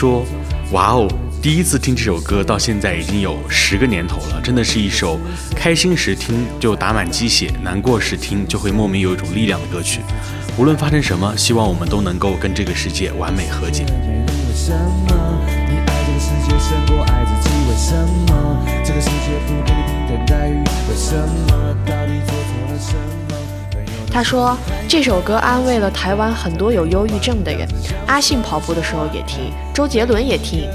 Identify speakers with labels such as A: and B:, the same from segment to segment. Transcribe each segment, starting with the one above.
A: 说：“哇哦，第一次听这首歌到现在已经有十个年头了，真的是一首开心时听就打满鸡血，难过时听就会莫名有一种力量的歌曲。无论发生什么，希望我们都能够跟这个世界完美和解。”为什么这个世界？不给你等待？为什么到底做错了什么？他说这首歌安慰了台湾很多有忧郁症的人。阿信跑步的时候也听，周杰伦也听。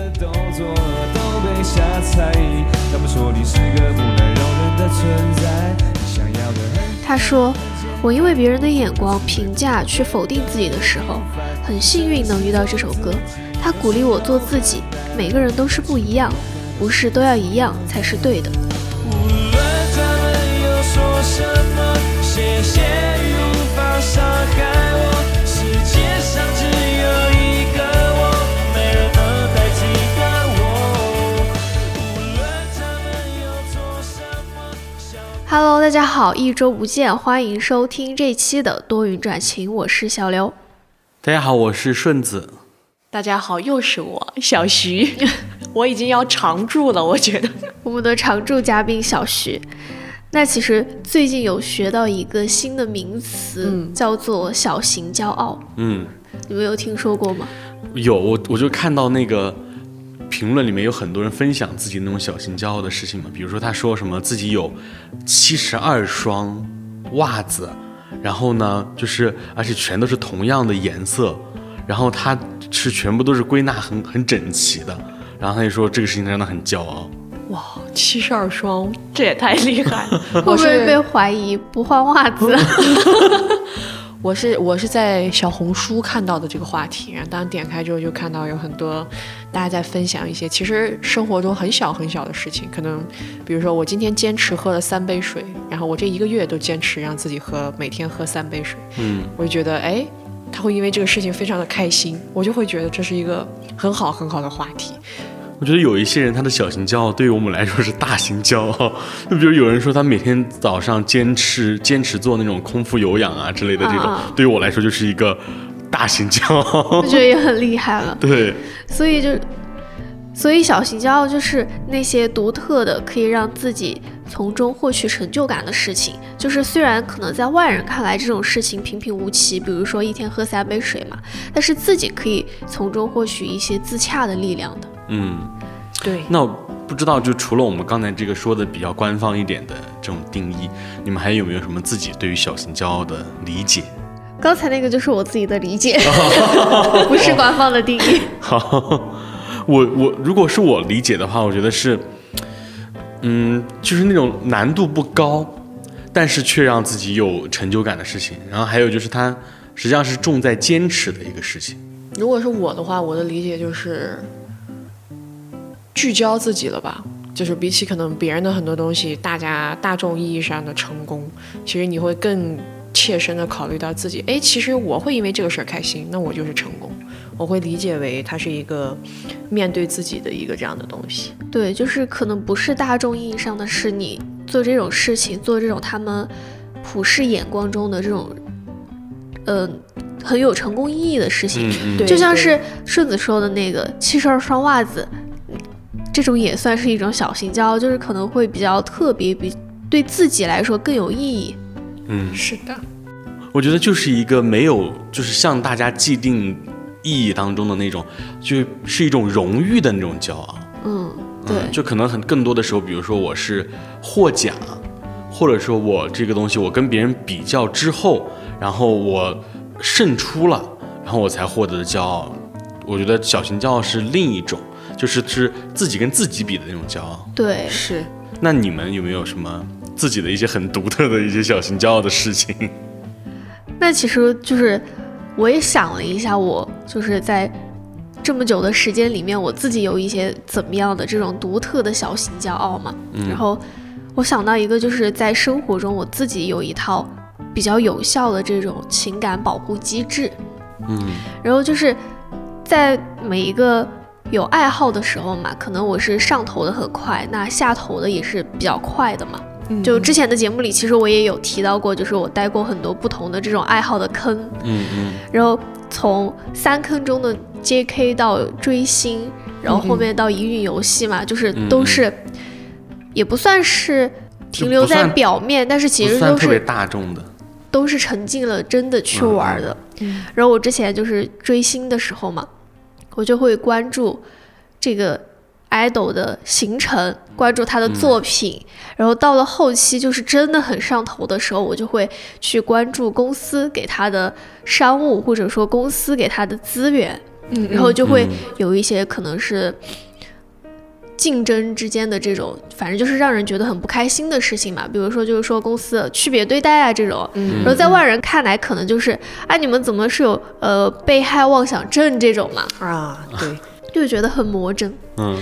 A: 他说，我因为别人的眼光评价去否定自己的时候，很幸运能遇到这首歌。他鼓励我做自己，每个人都是不一样，不是都要一样才是对的。Hello，大家好，一周不见，欢迎收听这期的多云转晴，我是小刘。大家好，我是顺子。
B: 大家好，又是我小徐，我已经要常驻了，我觉得
C: 我们的常驻嘉宾小徐。那其实最近有学到一个新的名词，叫做小型骄傲。嗯，你们有听说过吗？
A: 有，我我就看到那个评论里面有很多人分享自己那种小型骄傲的事情嘛，比如说他说什么自己有七十二双袜子，然后呢，就是而且全都是同样的颜色。然后他是全部都是归纳很很整齐的，然后他就说这个事情让他很骄傲。
B: 哇，七十二双，这也太厉害了！
C: 会不会被怀疑不换袜子？
B: 我是我是在小红书看到的这个话题，然后当点开之后就看到有很多大家在分享一些其实生活中很小很小的事情，可能比如说我今天坚持喝了三杯水，然后我这一个月都坚持让自己喝每天喝三杯水，嗯，我就觉得哎。他会因为这个事情非常的开心，我就会觉得这是一个很好很好的话题。
A: 我觉得有一些人他的小型骄傲，对于我们来说是大型骄傲。就比如有人说他每天早上坚持坚持做那种空腹有氧啊之类的这种，对于我来说就是一个大型骄傲。
C: 我觉得也很厉害了。
A: 对，
C: 所以就。所以，小型骄傲就是那些独特的，可以让自己从中获取成就感的事情。就是虽然可能在外人看来这种事情平平无奇，比如说一天喝三杯水嘛，但是自己可以从中获取一些自洽的力量的。
A: 嗯，
B: 对。
A: 那不知道，就除了我们刚才这个说的比较官方一点的这种定义，你们还有没有什么自己对于小型骄傲的理解？
C: 刚才那个就是我自己的理解，不是官方的定义。
A: 好。我我如果是我理解的话，我觉得是，嗯，就是那种难度不高，但是却让自己有成就感的事情。然后还有就是它实际上是重在坚持的一个事情。
B: 如果是我的话，我的理解就是聚焦自己了吧。就是比起可能别人的很多东西，大家大众意义上的成功，其实你会更切身的考虑到自己。哎，其实我会因为这个事儿开心，那我就是成功。我会理解为它是一个面对自己的一个这样的东西。
C: 对，就是可能不是大众意义上的是你做这种事情，做这种他们普世眼光中的这种，呃，很有成功意义的事情。就像是顺子说的那个七十二双袜子，这种也算是一种小型骄傲，就是可能会比较特别，比对自己来说更有意义。
A: 嗯，
B: 是的。
A: 我觉得就是一个没有，就是像大家既定。意义当中的那种，就是一种荣誉的那种骄傲。
C: 嗯，对，
A: 就可能很更多的时候，比如说我是获奖，或者说我这个东西我跟别人比较之后，然后我胜出了，然后我才获得的骄傲。我觉得小型骄傲是另一种，就是是自己跟自己比的那种骄傲。
C: 对，
B: 是。
A: 那你们有没有什么自己的一些很独特的一些小型骄傲的事情？
C: 那其实就是。我也想了一下，我就是在这么久的时间里面，我自己有一些怎么样的这种独特的小型骄傲嘛。然后我想到一个，就是在生活中我自己有一套比较有效的这种情感保护机制。
A: 嗯。
C: 然后就是在每一个有爱好的时候嘛，可能我是上头的很快，那下头的也是比较快的嘛。就之前的节目里，其实我也有提到过，就是我待过很多不同的这种爱好的坑，
A: 嗯嗯，
C: 然后从三坑中的 J.K. 到追星，然后后面到乙女游戏嘛，就是都是也不算是停留在表面，但是其实都是
A: 大众的，
C: 都是沉浸了真的去玩的。然后我之前就是追星的时候嘛，我就会关注这个。idol 的行程，关注他的作品，然后到了后期就是真的很上头的时候，我就会去关注公司给他的商务，或者说公司给他的资源，
B: 嗯，
C: 然后就会有一些可能是竞争之间的这种，反正就是让人觉得很不开心的事情嘛。比如说就是说公司区别对待啊这种，然后在外人看来可能就是啊你们怎么是有呃被害妄想症这种嘛？
B: 啊，对。
C: 就觉得很魔怔，
A: 嗯，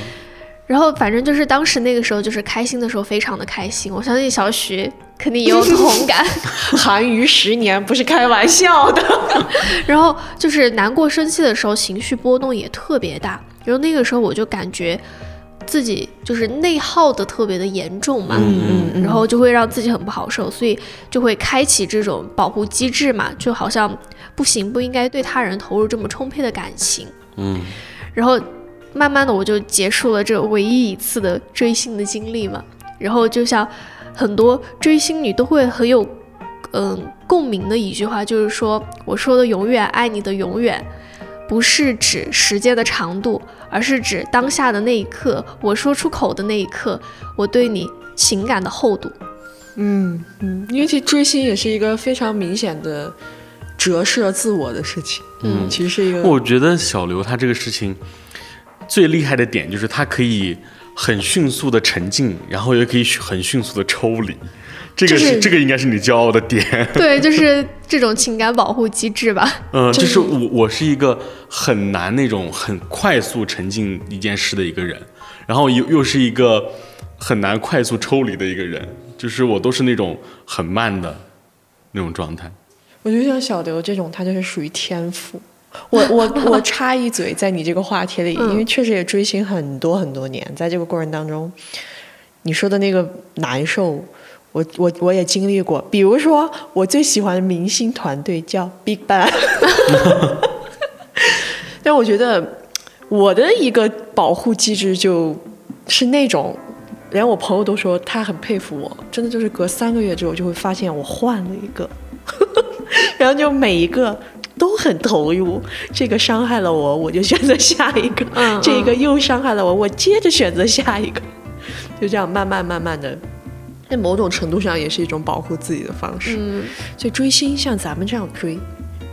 C: 然后反正就是当时那个时候，就是开心的时候非常的开心。我相信小徐肯定也有同感，
B: 韩娱十年不是开玩笑的。
C: 然后就是难过、生气的时候，情绪波动也特别大。然后那个时候我就感觉自己就是内耗的特别的严重嘛，
B: 嗯嗯，
C: 然后就会让自己很不好受，所以就会开启这种保护机制嘛，就好像不行，不应该对他人投入这么充沛的感情，
A: 嗯。
C: 然后，慢慢的我就结束了这唯一一次的追星的经历嘛。然后就像很多追星女都会很有，嗯，共鸣的一句话，就是说我说的永远爱你的永远，不是指时间的长度，而是指当下的那一刻，我说出口的那一刻，我对你情感的厚度。
B: 嗯嗯，因为其实追星也是一个非常明显的。折射自我的事情，嗯，其实是一个。
A: 我觉得小刘他这个事情最厉害的点就是他可以很迅速的沉浸，然后也可以很迅速的抽离，这个是这个应该是你骄傲的点。
C: 对，就是这种情感保护机制吧。
A: 嗯，就是我我是一个很难那种很快速沉浸一件事的一个人，然后又又是一个很难快速抽离的一个人，就是我都是那种很慢的那种状态。
B: 我觉得像小刘这种，他就是属于天赋。我我我插一嘴，在你这个话题里，因为确实也追星很多很多年，在这个过程当中，你说的那个难受，我我我也经历过。比如说，我最喜欢的明星团队叫 Big Bang，但我觉得我的一个保护机制就是那种，连我朋友都说他很佩服我，真的就是隔三个月之后就会发现我换了一个。然后就每一个都很投入，这个伤害了我，我就选择下一个；这一个又伤害了我，我接着选择下一个。就这样慢慢慢慢的，在某种程度上也是一种保护自己的方式。
C: 嗯，
B: 所以追星像咱们这样追，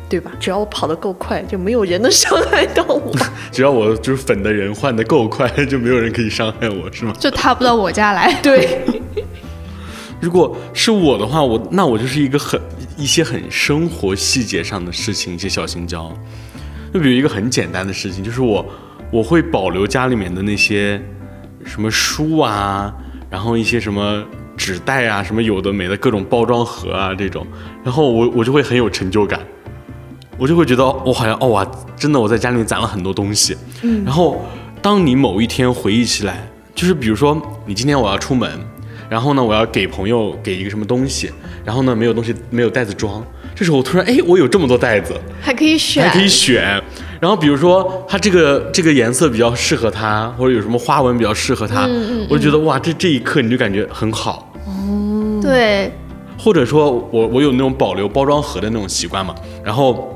B: 对吧？只要我跑得够快，就没有人能伤害到我。
A: 只要我就是粉的人换得够快，就没有人可以伤害我，是吗？
C: 就踏不到我家来。
B: 对。
A: 如果是我的话，我那我就是一个很一些很生活细节上的事情，一些小心焦。就比如一个很简单的事情，就是我我会保留家里面的那些什么书啊，然后一些什么纸袋啊，什么有的没的各种包装盒啊这种，然后我我就会很有成就感，我就会觉得我好像哦哇，真的我在家里面攒了很多东西。
B: 嗯。
A: 然后当你某一天回忆起来，就是比如说你今天我要出门。然后呢，我要给朋友给一个什么东西，然后呢，没有东西，没有袋子装。这时候我突然，哎，我有这么多袋子，
C: 还可以选，
A: 还可以选。然后比如说，它这个这个颜色比较适合它，或者有什么花纹比较适合它，我就觉得哇，这这一刻你就感觉很好。
C: 哦，对。
A: 或者说我我有那种保留包装盒的那种习惯嘛。然后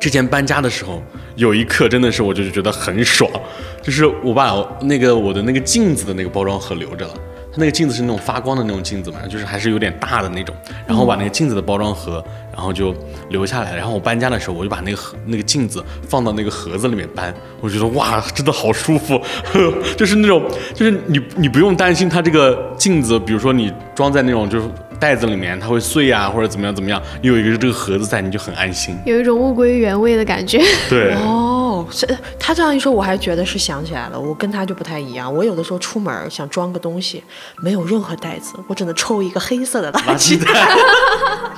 A: 之前搬家的时候，有一刻真的是我就觉得很爽，就是我把那个我的那个镜子的那个包装盒留着了。那个镜子是那种发光的那种镜子嘛，就是还是有点大的那种。然后把那个镜子的包装盒，然后就留下来。然后我搬家的时候，我就把那个盒那个镜子放到那个盒子里面搬。我觉得哇，真的好舒服，就是那种，就是你你不用担心它这个镜子，比如说你装在那种就是。袋子里面它会碎啊，或者怎么样怎么样，你有一个这个盒子在，你就很安心，
C: 有一种物归原位的感觉。
A: 对，
B: 哦，是他这样一说，我还觉得是想起来了，我跟他就不太一样。我有的时候出门想装个东西，没有任何袋子，我只能抽一个黑色的垃圾袋。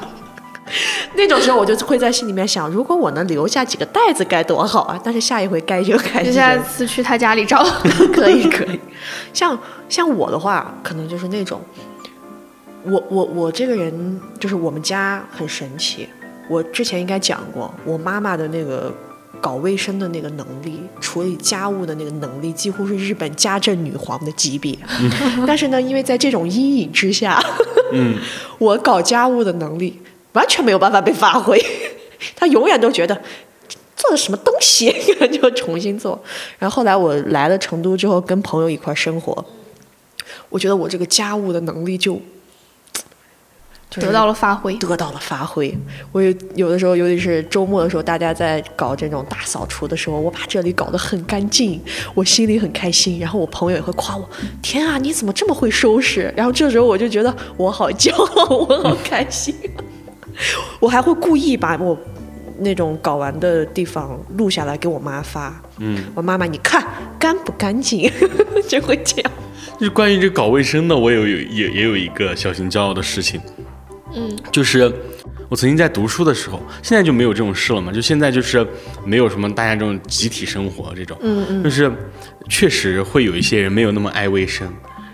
B: 那种时候我就会在心里面想，如果我能留下几个袋子该多好啊！但是下一回该就该。
C: 下次去他家里找，
B: 可以可以。像像我的话，可能就是那种。我我我这个人就是我们家很神奇。我之前应该讲过，我妈妈的那个搞卫生的那个能力，处理家务的那个能力，几乎是日本家政女皇的级别。但是呢，因为在这种阴影之下，
A: 嗯，
B: 我搞家务的能力完全没有办法被发挥。他永远都觉得做的什么东西，就重新做。然后后来我来了成都之后，跟朋友一块生活，我觉得我这个家务的能力就。
C: 得到了发挥，
B: 得到了发挥。我有有的时候，尤其是周末的时候，大家在搞这种大扫除的时候，我把这里搞得很干净，我心里很开心。然后我朋友也会夸我：“天啊，你怎么这么会收拾？”然后这时候我就觉得我好骄傲，我好开心。我还会故意把我那种搞完的地方录下来给我妈发。
A: 嗯，
B: 我妈妈，你看干不干净？就会这样。
A: 就是关于这搞卫生的，我有有也也有一个小型骄傲的事情。
C: 嗯，
A: 就是我曾经在读书的时候，现在就没有这种事了嘛。就现在就是没有什么大家这种集体生活这种，
B: 嗯嗯，
A: 就是确实会有一些人没有那么爱卫生。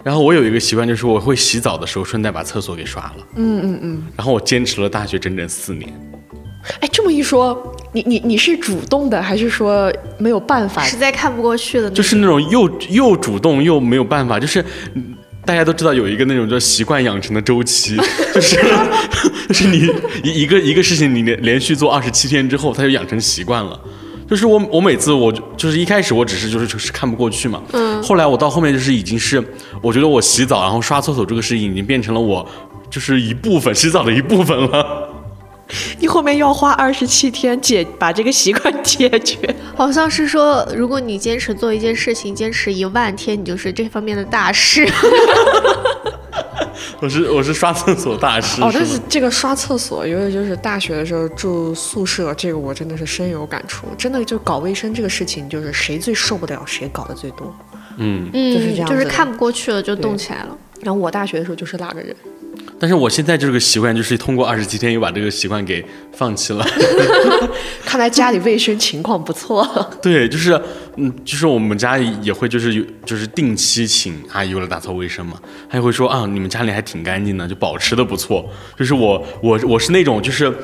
A: 然后我有一个习惯，就是我会洗澡的时候顺带把厕所给刷了。
B: 嗯嗯嗯。
A: 然后我坚持了大学整整四年。
B: 哎，这么一说，你你你是主动的，还是说没有办法？
C: 实在看不过去了。
A: 就是那种又又主动又没有办法，就是。大家都知道有一个那种叫习惯养成的周期，就是 就是你一一个一个事情你连连续做二十七天之后，它就养成习惯了。就是我我每次我就是一开始我只是就是就是看不过去嘛，
C: 嗯，
A: 后来我到后面就是已经是我觉得我洗澡然后刷厕所这个事情已经变成了我就是一部分洗澡的一部分了。
B: 你后面要花二十七天解把这个习惯解决，
C: 好像是说，如果你坚持做一件事情，坚持一万天，你就是这方面的大师。
A: 我是我是刷厕所大师。
B: 哦，但
A: 是
B: 这个刷厕所，尤其就是大学的时候住宿舍，这个我真的是深有感触。真的就搞卫生这个事情，就是谁最受不了谁搞得最多。
A: 嗯
C: 嗯，
B: 就是这样，
C: 就是看不过去了就动起来了。
B: 然后我大学的时候就是那个人。
A: 但是我现在这个习惯，就是通过二十七天又把这个习惯给放弃了。
B: 看来家里卫生情况不错。
A: 对，就是嗯，就是我们家也会就是有就是定期请阿姨来打扫卫生嘛，她也会说啊，你们家里还挺干净的，就保持的不错。就是我我我是那种就是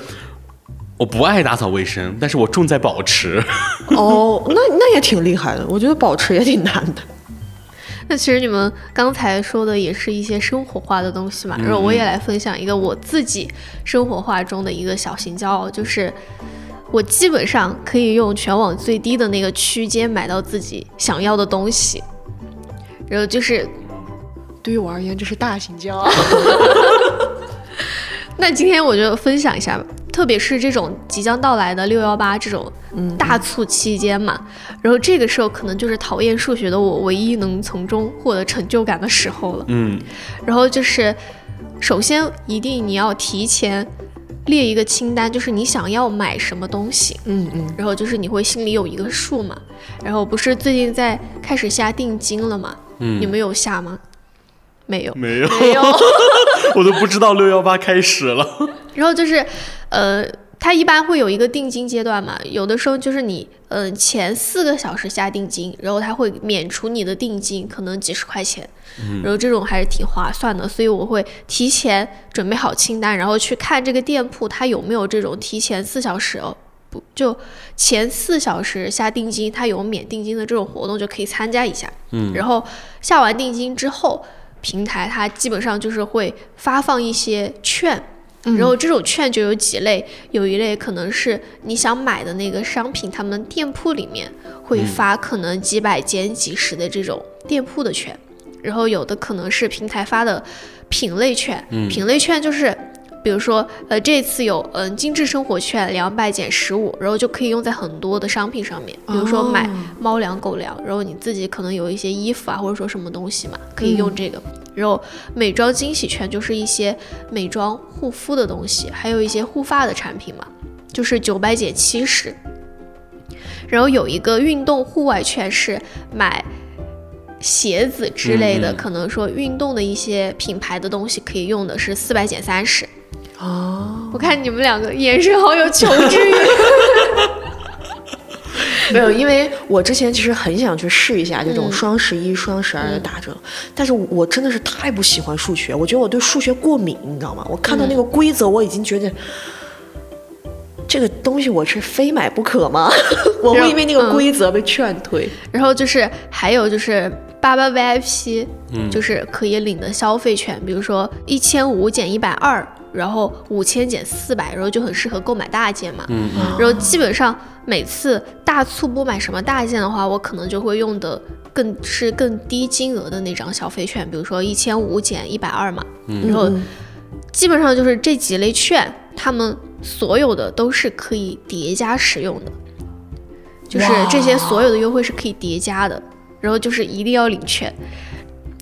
A: 我不爱打扫卫生，但是我重在保持。
B: 哦，那那也挺厉害的，我觉得保持也挺难的。
C: 那其实你们刚才说的也是一些生活化的东西嘛，然后我也来分享一个我自己生活化中的一个小型骄傲，就是我基本上可以用全网最低的那个区间买到自己想要的东西，然后就是
B: 对于我而言这是大型骄傲。
C: 那今天我就分享一下吧。特别是这种即将到来的六幺八这种大促期间嘛，然后这个时候可能就是讨厌数学的我唯一能从中获得成就感的时候了。
A: 嗯，
C: 然后就是首先一定你要提前列一个清单，就是你想要买什么东西。
B: 嗯嗯，
C: 然后就是你会心里有一个数嘛。然后不是最近在开始下定金了吗？
A: 嗯，
C: 你们有下吗？没有，
A: 没有，
C: 没有，
A: 我都不知道六幺八开始了。
C: 然后就是，呃，它一般会有一个定金阶段嘛，有的时候就是你，嗯，前四个小时下定金，然后它会免除你的定金，可能几十块钱，然后这种还是挺划算的，所以我会提前准备好清单，然后去看这个店铺它有没有这种提前四小时哦，不就前四小时下定金，它有免定金的这种活动就可以参加一下，
A: 嗯，
C: 然后下完定金之后。平台它基本上就是会发放一些券，然后这种券就有几类，有一类可能是你想买的那个商品，他们店铺里面会发可能几百减几十的这种店铺的券，然后有的可能是平台发的品类券，品类券就是。比如说，呃，这次有嗯精致生活券两百减十五，然后就可以用在很多的商品上面。比如说买猫粮、狗粮，然后你自己可能有一些衣服啊，或者说什么东西嘛，可以用这个。然后美妆惊喜券就是一些美妆护肤的东西，还有一些护发的产品嘛，就是九百减七十。然后有一个运动户外券是买鞋子之类的，可能说运动的一些品牌的东西可以用的是四百减三十。
B: 哦，
C: 我看你们两个眼神好有求知欲。
B: 没有，因为我之前其实很想去试一下这种双十一、双十二的打折，但是我真的是太不喜欢数学，我觉得我对数学过敏，你知道吗？我看到那个规则，我已经觉得这个东西我是非买不可吗？我会因为那个规则被劝退。
C: 然后就是还有就是八八 VIP，嗯就是可以领的消费券，比如说一千五减一百二。然后五千减四百，然后就很适合购买大件嘛。
A: 嗯嗯。
C: 然后基本上每次大促不买什么大件的话，我可能就会用的更是更低金额的那张消费券，比如说一千五减一百二嘛。
A: 嗯。
C: 然后基本上就是这几类券，他们所有的都是可以叠加使用的，就是这些所有的优惠是可以叠加的。然后就是一定要领券。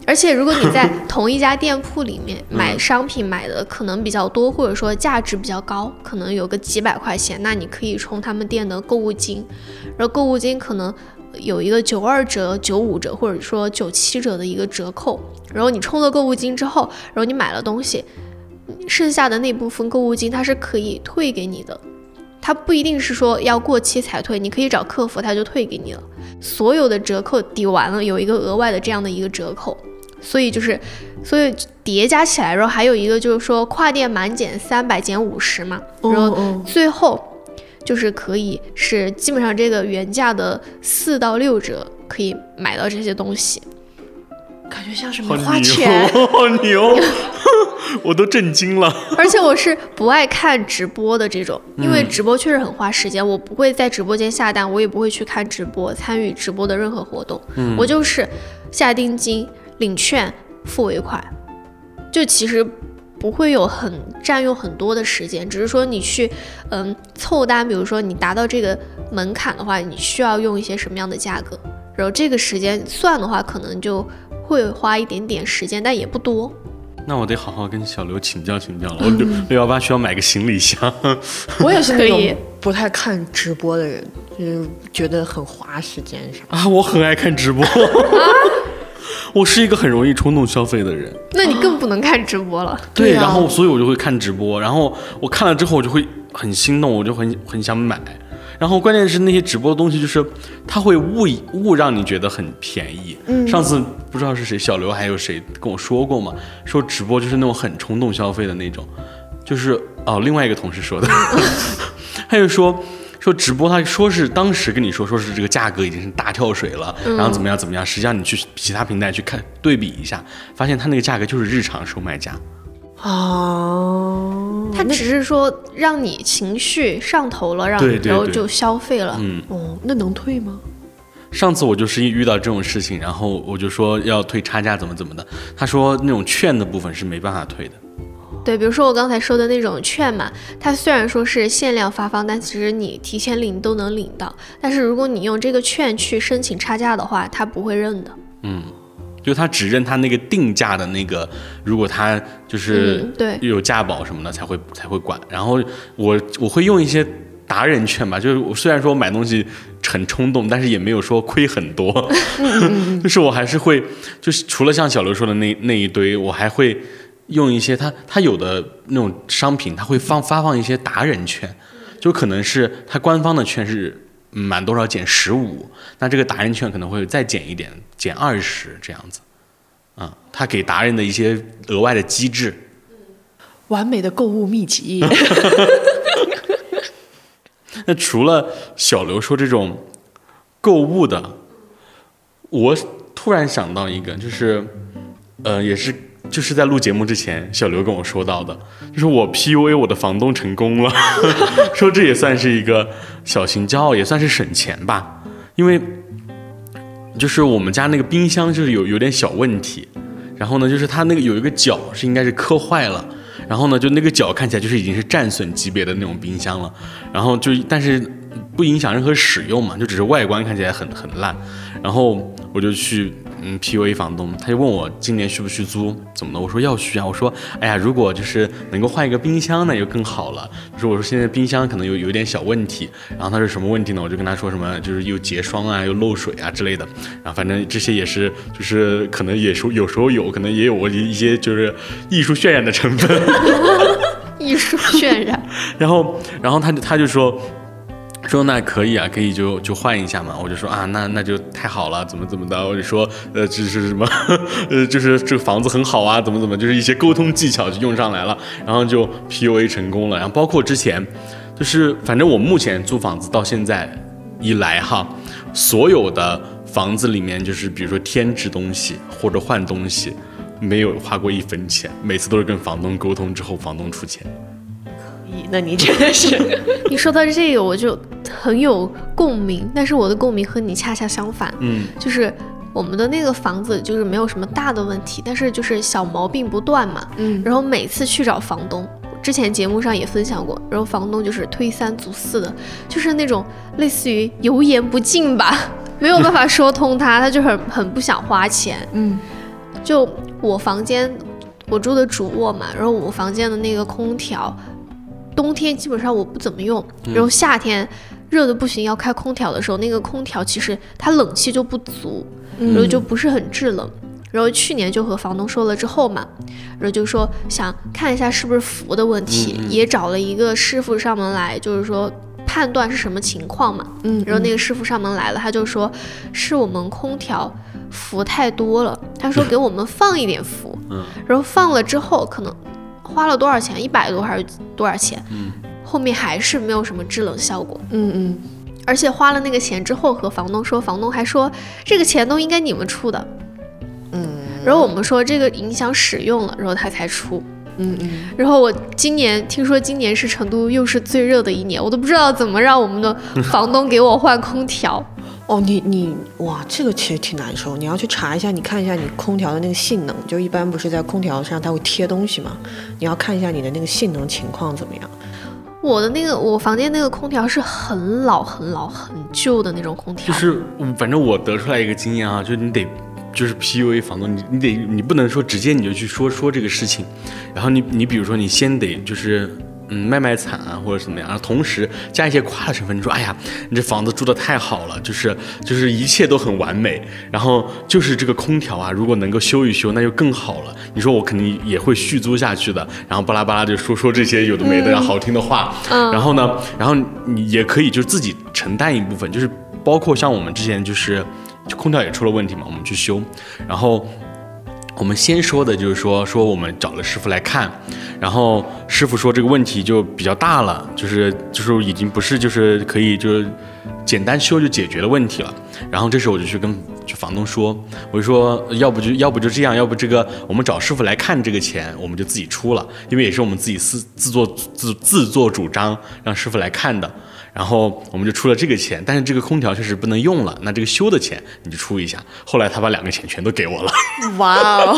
C: 而且，如果你在同一家店铺里面买商品买的可能比较多，或者说价值比较高，可能有个几百块钱，那你可以充他们店的购物金，然后购物金可能有一个九二折、九五折，或者说九七折的一个折扣。然后你充了购物金之后，然后你买了东西，剩下的那部分购物金它是可以退给你的，它不一定是说要过期才退，你可以找客服他就退给你了。所有的折扣抵完了，有一个额外的这样的一个折扣。所以就是，所以叠加起来，然后还有一个就是说跨店满减三百减五十嘛，然后最后就是可以是基本上这个原价的四到六折可以买到这些东西，
B: 感觉像是没花钱，
A: 好牛，我都震惊了。
C: 而且我是不爱看直播的这种，因为直播确实很花时间，我不会在直播间下单，我也不会去看直播，参与直播的任何活动，我就是下定金。领券付尾款，就其实不会有很占用很多的时间，只是说你去嗯凑单，比如说你达到这个门槛的话，你需要用一些什么样的价格，然后这个时间算的话，可能就会花一点点时间，但也不多。
A: 那我得好好跟小刘请教请教了。我六六幺八需要买个行李箱。
B: 我也是那种不太看直播的人，就是觉得很花时间啥。
A: 啊，我很爱看直播。我是一个很容易冲动消费的人，
C: 那你更不能看直播了。
A: 对，然后所以我就会看直播，然后我看了之后我就会很心动，我就很很想买。然后关键是那些直播的东西，就是它会误误让你觉得很便宜。嗯。上次不知道是谁，小刘还有谁跟我说过嘛，说直播就是那种很冲动消费的那种，就是哦，另外一个同事说的，他就说。说直播，他说是当时跟你说，说是这个价格已经是大跳水了，然后怎么样怎么样？实际上你去其他平台去看对比一下，发现他那个价格就是日常售卖价。
B: 哦，
C: 他只是说让你情绪上头了，让然后就消费了。
A: 嗯，
B: 哦，那能退吗？
A: 上次我就是遇到这种事情，然后我就说要退差价，怎么怎么的。他说那种券的部分是没办法退的。
C: 对，比如说我刚才说的那种券嘛，它虽然说是限量发放，但其实你提前领都能领到。但是如果你用这个券去申请差价的话，它不会认的。
A: 嗯，就它只认它那个定价的那个，如果它就是
C: 对
A: 有价保什么的才会才会管。然后我我会用一些达人券吧，就是我虽然说买东西很冲动，但是也没有说亏很多。就是我还是会，就是除了像小刘说的那那一堆，我还会。用一些他他有的那种商品，他会放发放一些达人券，就可能是他官方的券是满多少减十五，那这个达人券可能会再减一点，减二十这样子，啊，他给达人的一些额外的机制，
B: 完美的购物秘籍。
A: 那除了小刘说这种购物的，我突然想到一个，就是，呃，也是。就是在录节目之前，小刘跟我说到的，就是我 PUA 我的房东成功了，说这也算是一个小型骄傲，也算是省钱吧。因为就是我们家那个冰箱就是有有点小问题，然后呢，就是它那个有一个角是应该是磕坏了，然后呢，就那个角看起来就是已经是战损级别的那种冰箱了，然后就但是不影响任何使用嘛，就只是外观看起来很很烂，然后我就去。嗯，P U A 房东，他就问我今年续不续租，怎么的？我说要续啊。我说，哎呀，如果就是能够换一个冰箱，那就更好了。就是我说现在冰箱可能有有点小问题，然后他说什么问题呢？我就跟他说什么，就是又结霜啊，又漏水啊之类的。然后反正这些也是，就是可能也是有时候有可能也有我一些就是艺术渲染的成分。
C: 艺术渲染。
A: 然后，然后他他就说。说那可以啊，可以就就换一下嘛。我就说啊，那那就太好了，怎么怎么的。我就说，呃，这是什么？呃，就是这个房子很好啊，怎么怎么，就是一些沟通技巧就用上来了，然后就 PUA 成功了。然后包括之前，就是反正我目前租房子到现在以来哈，所有的房子里面，就是比如说添置东西或者换东西，没有花过一分钱，每次都是跟房东沟通之后，房东出钱。
B: 那你真的是，
C: 你说到这个我就很有共鸣，但是我的共鸣和你恰恰相反，
A: 嗯，
C: 就是我们的那个房子就是没有什么大的问题，但是就是小毛病不断嘛，
B: 嗯，
C: 然后每次去找房东，之前节目上也分享过，然后房东就是推三阻四的，就是那种类似于油盐不进吧，没有办法说通他，他就很很不想花钱，
B: 嗯，
C: 就我房间我住的主卧嘛，然后我房间的那个空调。冬天基本上我不怎么用，然后夏天热的不行要开空调的时候，那个空调其实它冷气就不足，然后就不是很制冷。然后去年就和房东说了之后嘛，然后就说想看一下是不是氟的问题，也找了一个师傅上门来，就是说判断是什么情况嘛。
B: 嗯，
C: 然后那个师傅上门来了，他就说是我们空调氟太多了，他说给我们放一点氟，
A: 嗯，
C: 然后放了之后可能。花了多少钱？一百多还是多少钱？
A: 嗯，
C: 后面还是没有什么制冷效果。
B: 嗯嗯，
C: 而且花了那个钱之后，和房东说，房东还说这个钱都应该你们出的。
B: 嗯，
C: 然后我们说这个影响使用了，然后他才出。
B: 嗯嗯，
C: 然后我今年听说今年是成都又是最热的一年，我都不知道怎么让我们的房东给我换空调。
B: 哦，你你哇，这个其实挺难受。你要去查一下，你看一下你空调的那个性能，就一般不是在空调上它会贴东西嘛？你要看一下你的那个性能情况怎么样。
C: 我的那个我房间那个空调是很老很老很旧的那种空调。
A: 就是，反正我得出来一个经验啊，就是你得，就是 PUA 房东，你你得你不能说直接你就去说说这个事情，然后你你比如说你先得就是。嗯，卖卖惨啊，或者怎么样，然后同时加一些夸的成分。你说，哎呀，你这房子住的太好了，就是就是一切都很完美。然后就是这个空调啊，如果能够修一修，那就更好了。你说我肯定也会续租下去的。然后巴拉巴拉就说说这些有的没的，好听的话。
C: 嗯。
A: 然后呢，然后你也可以就自己承担一部分，就是包括像我们之前就是空调也出了问题嘛，我们去修，然后。我们先说的就是说，说我们找了师傅来看，然后师傅说这个问题就比较大了，就是就是已经不是就是可以就是简单修就解决的问题了。然后这时候我就去跟房东说，我就说要不就要不就这样，要不这个我们找师傅来看这个钱我们就自己出了，因为也是我们自己自自作自自作主张让师傅来看的。然后我们就出了这个钱，但是这个空调确实不能用了，那这个修的钱你就出一下。后来他把两个钱全都给我了。
B: 哇哦，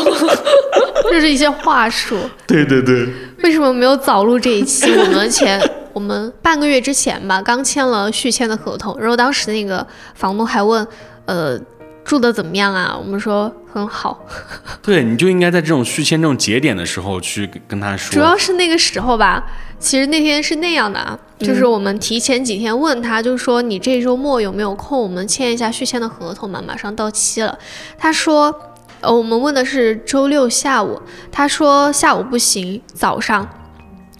C: 这是一些话术。
A: 对对对。
C: 为什么没有早录这一期？我们前 我们半个月之前吧，刚签了续签的合同，然后当时那个房东还问，呃。住的怎么样啊？我们说很好。
A: 对，你就应该在这种续签这种节点的时候去跟他说。
C: 主要是那个时候吧，其实那天是那样的啊，就是我们提前几天问他，就说你这周末有没有空，我们签一下续签的合同嘛，马上到期了。他说，呃，我们问的是周六下午，他说下午不行，早上。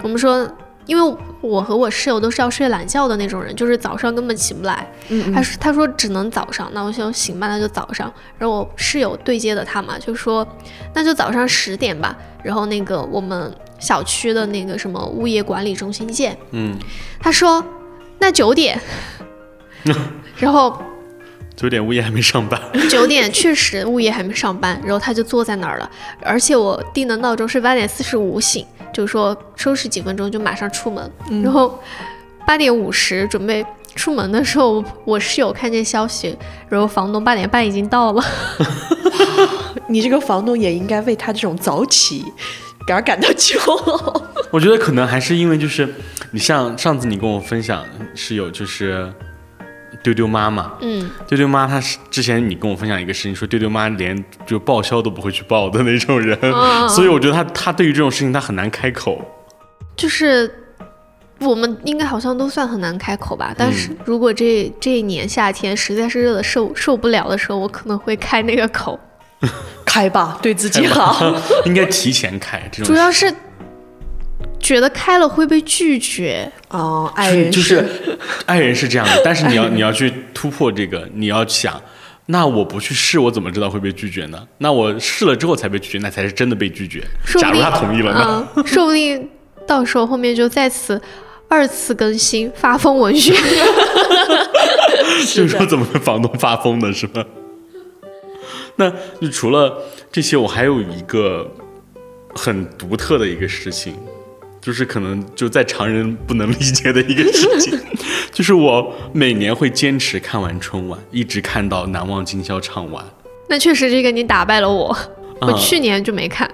C: 我们说。因为我和我室友都是要睡懒觉的那种人，就是早上根本起不来。
B: 嗯，
C: 他说他说只能早上，那我想行吧，那就早上。然后我室友对接的他嘛，就说那就早上十点吧。然后那个我们小区的那个什么物业管理中心见。
A: 嗯，
C: 他说那九点。然后
A: 九点物业还没上班。
C: 九点确实物业还没上班，然后他就坐在那儿了。而且我定的闹钟是八点四十五醒。就说收拾几分钟就马上出门，然后八点五十准备出门的时候，我室友看见消息，然后房东八点半已经到了。
B: 你这个房东也应该为他这种早起而感到骄傲。
A: 我觉得可能还是因为就是你像上次你跟我分享室友就是。丢丢妈妈，
C: 嗯，
A: 丢丢妈，她是之前你跟我分享一个事情，说丢丢妈连就报销都不会去报的那种人，所以我觉得她她对于这种事情她很难开口。
C: 就是我们应该好像都算很难开口吧，但是如果这这一年夏天实在是热的受受不了的时候，我可能会开那个口。
B: 开吧，对自己好。
A: 应该提前开这种。
C: 主要是。觉得开了会被拒绝
B: 哦，爱人
A: 就是爱人是这样的，但是你要你要去突破这个，你要想，那我不去试，我怎么知道会被拒绝呢？那我试了之后才被拒绝，那才是真的被拒绝。假如他同意了
C: 呢？说不定到时候后面就再次二次更新，发疯文学。
A: 就是说怎么跟房东发疯的是吧？那就除了这些，我还有一个很独特的一个事情，就是可能就在常人不能理解的一个事情，就是我每年会坚持看完春晚，一直看到《难忘今宵》唱完。
C: 那确实，这个你打败了我。我去年就没看，